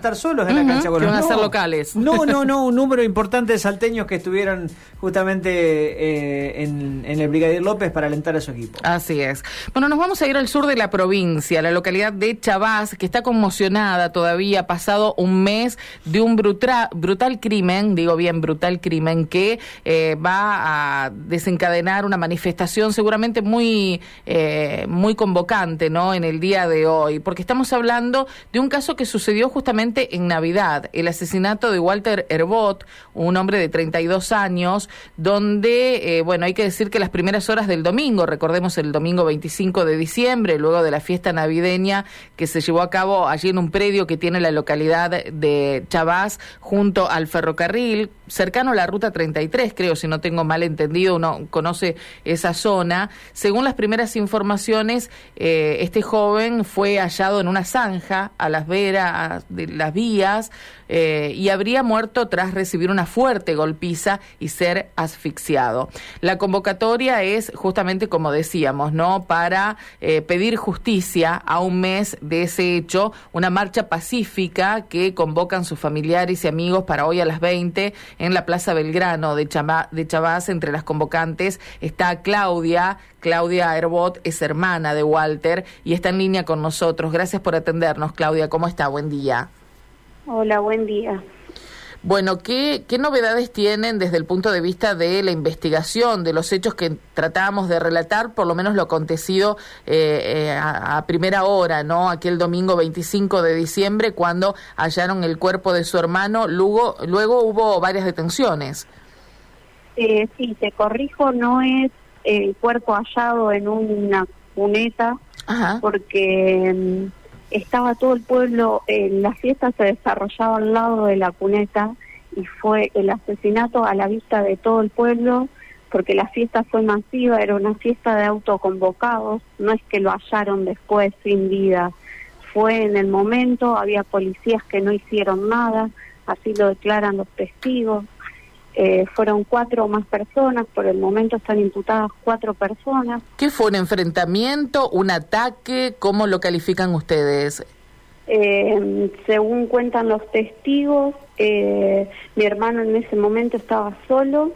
estar solos en la cancha que van a no. ser locales. No, no, no, un número importante de salteños que estuvieron justamente eh, en, en, el Brigadier López para alentar a su equipo. Así es. Bueno, nos vamos a ir al sur de la provincia, la localidad de Chavás, que está conmocionada todavía, pasado un mes de un brutal, brutal crimen, digo bien, brutal crimen, que eh, va a desencadenar una manifestación seguramente muy, eh, muy convocante, ¿no? En el día de hoy, porque estamos hablando de un caso que sucedió justamente en Navidad, el asesinato de Walter Herbot, un hombre de 32 años, donde, eh, bueno, hay que decir que las primeras horas del domingo, recordemos el domingo 25 de diciembre, luego de la fiesta navideña que se llevó a cabo allí en un predio que tiene la localidad de Chavás, junto al ferrocarril, cercano a la ruta 33, creo, si no tengo mal entendido, uno conoce esa zona. Según las primeras informaciones, eh, este joven fue hallado en una zanja a las veras de las vías eh, y habría muerto tras recibir una fuerte golpiza y ser asfixiado. La convocatoria es justamente como decíamos, ¿no? Para eh, pedir justicia a un mes de ese hecho, una marcha pacífica que convocan sus familiares y amigos para hoy a las 20 en la Plaza Belgrano de, Chama, de. Entre las convocantes está Claudia. Claudia Herbot es hermana de Walter y está en línea con nosotros. Gracias por atendernos, Claudia. ¿Cómo está? Buen día. Hola, buen día. Bueno, ¿qué, ¿qué novedades tienen desde el punto de vista de la investigación, de los hechos que tratábamos de relatar, por lo menos lo acontecido eh, eh, a, a, primera hora, ¿no? Aquel domingo 25 de diciembre, cuando hallaron el cuerpo de su hermano, luego, luego hubo varias detenciones. Eh, sí, te corrijo, no es el cuerpo hallado en una cuneta, Ajá. porque mm, estaba todo el pueblo, eh, la fiesta se desarrollaba al lado de la cuneta y fue el asesinato a la vista de todo el pueblo porque la fiesta fue masiva, era una fiesta de autoconvocados, no es que lo hallaron después sin vida, fue en el momento, había policías que no hicieron nada, así lo declaran los testigos, eh, fueron cuatro o más personas, por el momento están imputadas cuatro personas. ¿Qué fue un enfrentamiento, un ataque? ¿Cómo lo califican ustedes? Eh, según cuentan los testigos, eh, mi hermano en ese momento estaba solo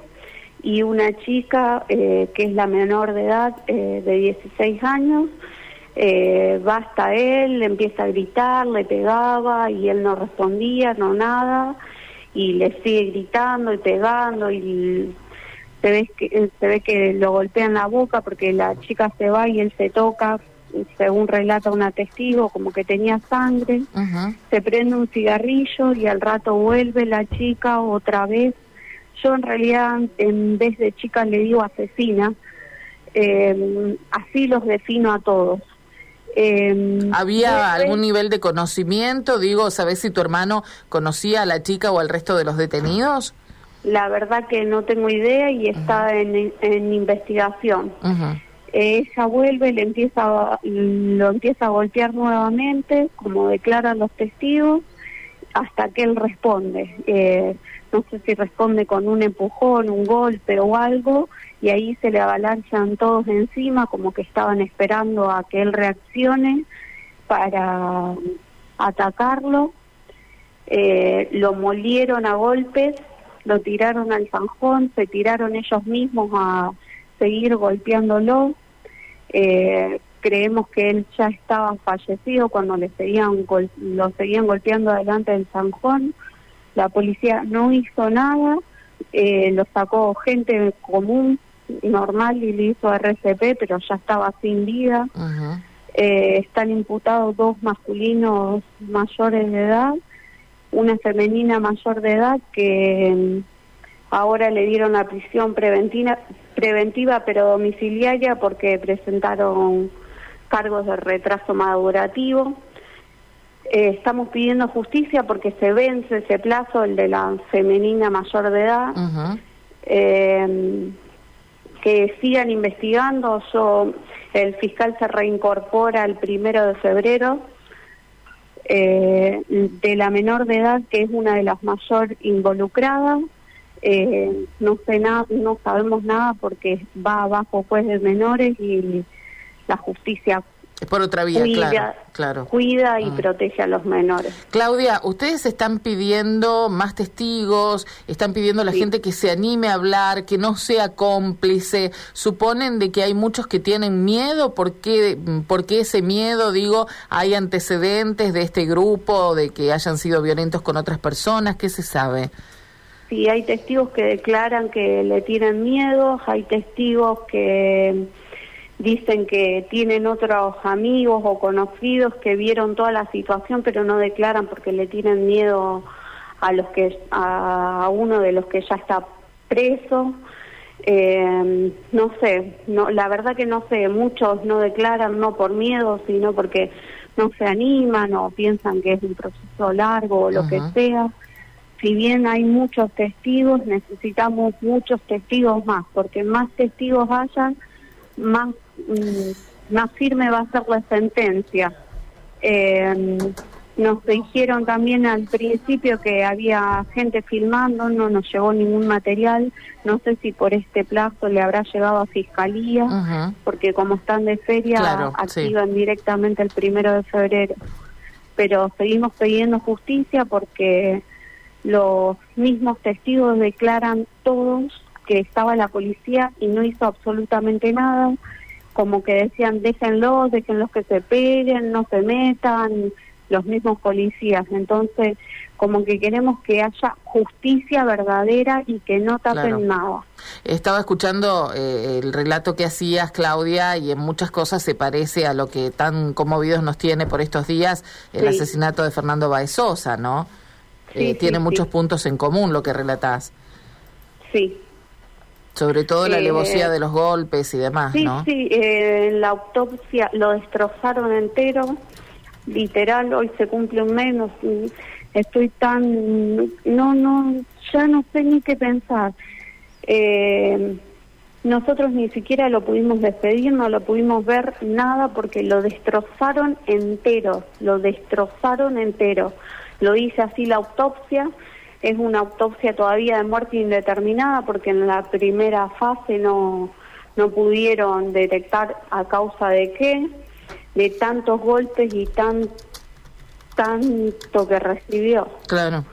y una chica eh, que es la menor de edad, de 16 años, va hasta él, le empieza a gritar, le pegaba y él no respondía, no nada y le sigue gritando y pegando y se ve que se ve que lo golpea en la boca porque la chica se va y él se toca según relata una testigo como que tenía sangre. Uh -huh. se prende un cigarrillo y al rato vuelve la chica otra vez. Yo en realidad en vez de chica le digo asesina. Eh, así los defino a todos eh, ¿Había algún nivel de conocimiento? Digo, ¿sabes si tu hermano conocía a la chica o al resto de los detenidos? La verdad que no tengo idea y está uh -huh. en, en, investigación. Uh -huh. ella vuelve, le empieza, lo empieza a golpear nuevamente, como declaran los testigos, hasta que él responde. Eh, no sé si responde con un empujón, un golpe o algo, y ahí se le avalanchan todos encima, como que estaban esperando a que él reaccione para atacarlo. Eh, lo molieron a golpes, lo tiraron al zanjón, se tiraron ellos mismos a seguir golpeándolo. Eh, creemos que él ya estaba fallecido cuando le seguían lo seguían golpeando delante del zanjón. La policía no hizo nada, eh, lo sacó gente común, normal, y le hizo RCP, pero ya estaba sin vida. Uh -huh. eh, están imputados dos masculinos mayores de edad, una femenina mayor de edad que mm, ahora le dieron a prisión preventiva, preventiva pero domiciliaria porque presentaron cargos de retraso madurativo. Eh, estamos pidiendo justicia porque se vence ese plazo, el de la femenina mayor de edad. Uh -huh. eh, que sigan investigando. Yo, el fiscal se reincorpora el primero de febrero. Eh, de la menor de edad, que es una de las mayor involucradas. Eh, no sé nada, no sabemos nada porque va bajo juez de menores y la justicia Es por otra vía, cuida, claro, claro. Cuida y Mm. protege a los menores. Claudia, ustedes están pidiendo más testigos, están pidiendo a la Sí. gente que se anime a hablar, que no sea cómplice. Suponen de que hay muchos que tienen miedo. ¿Por qué, por qué ese miedo? Digo, ¿hay antecedentes de este grupo, de que hayan sido violentos con otras personas? ¿Qué se sabe? Sí, hay testigos que declaran que le tienen miedo, hay testigos que dicen que tienen otros amigos o conocidos que vieron toda la situación pero no declaran porque le tienen miedo a los que a uno de los que ya está preso. Eh, no sé, no, la verdad que no sé, muchos no declaran no por miedo, sino porque no se animan o piensan que es un proceso largo o lo que sea si bien hay muchos testigos, necesitamos muchos testigos más, porque más testigos hayan, más, más firme va a ser la sentencia. Eh, nos dijeron también al principio que había gente filmando, no nos llegó ningún material, no sé si por este plazo le habrá llegado a fiscalía, porque como están de feria, Claro, sí. activan directamente el primero de febrero. Pero seguimos pidiendo justicia porque los mismos testigos declaran todos que estaba la policía y no hizo absolutamente nada, como que decían déjenlos, déjenlos que se peguen, no se metan, los mismos policías. Entonces, como que queremos que haya justicia verdadera y que no tapen Claro. nada. Estaba escuchando eh, el relato que hacías, Claudia, y en muchas cosas se parece a lo que tan conmovidos nos tiene por estos días el Sí. asesinato de Fernando Baezosa, ¿no? Sí, Eh, sí, tiene muchos puntos en común lo que relatás, Sí. Sobre todo la Eh, alevosía de los golpes y demás, Sí, ¿no? sí, eh, en la autopsia lo destrozaron entero, literal, hoy se cumple un mes, estoy tan, no, no, ya no sé ni qué pensar. Eh, nosotros ni siquiera lo pudimos despedir, no lo pudimos ver nada porque lo destrozaron entero, lo destrozaron entero. Lo dice así la autopsia, es una autopsia todavía de muerte indeterminada porque en la primera fase no, no pudieron detectar a causa de qué, de tantos golpes y tan, tanto que recibió. Claro.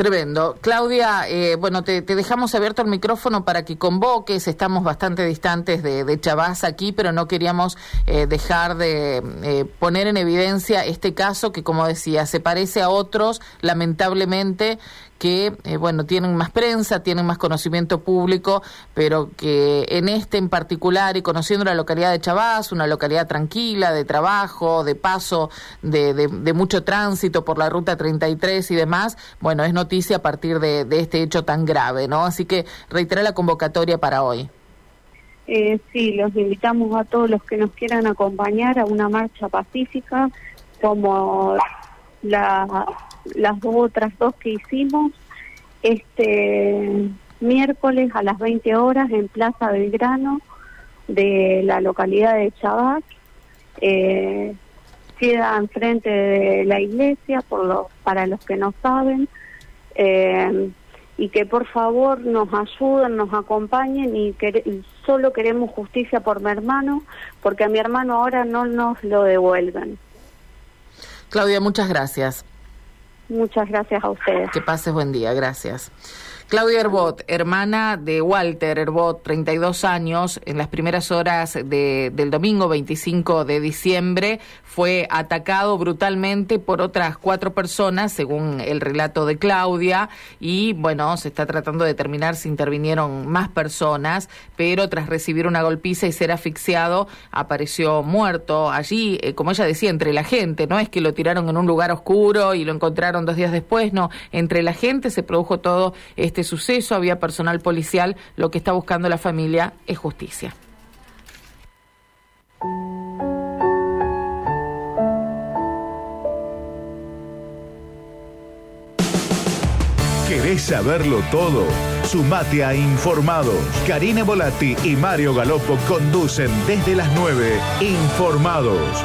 Tremendo. Claudia, eh, bueno, te, dejamos abierto el micrófono para que convoques. Estamos bastante distantes de, de Chavaz aquí, pero no queríamos eh, dejar de eh, poner en evidencia este caso que, como decía, se parece a otros, lamentablemente, que, eh, bueno, tienen más prensa, tienen más conocimiento público, pero que en este en particular, y conociendo la localidad de Chavaz, una localidad tranquila, de trabajo, de paso, de, de- de mucho tránsito por la ruta 33 y demás, bueno, es noticia a partir de, de este hecho tan grave, ¿no? Así que reitera la convocatoria para hoy. Eh, sí, los invitamos a todos los que nos quieran acompañar a una marcha pacífica, como la- las otras dos que hicimos este miércoles a las 20 horas en Plaza Belgrano de la localidad de Chavaz. Eh, queda enfrente de la iglesia, por lo, para los que no saben. Eh, y que por favor nos ayuden, nos acompañen y, quere- y solo queremos justicia por mi hermano, porque a mi hermano ahora no nos lo devuelven. Claudia, muchas gracias. Muchas gracias a ustedes. Que pases buen día, gracias. Claudia Herbot, hermana de Walter Herbot, 32 años, en las primeras horas de- del domingo 25 de diciembre fue atacado brutalmente por otras cuatro personas, según el relato de Claudia, y bueno, se está tratando de determinar si intervinieron más personas, pero tras recibir una golpiza y ser asfixiado, apareció muerto allí, eh, como ella decía, entre la gente, no es que lo tiraron en un lugar oscuro y lo encontraron dos días después, no, entre la gente se produjo todo este suceso, había personal policial, lo que está buscando la familia es justicia. ¿Querés saberlo todo? Sumate a Informados. Karina Volati y Mario Galopo conducen desde las 9 Informados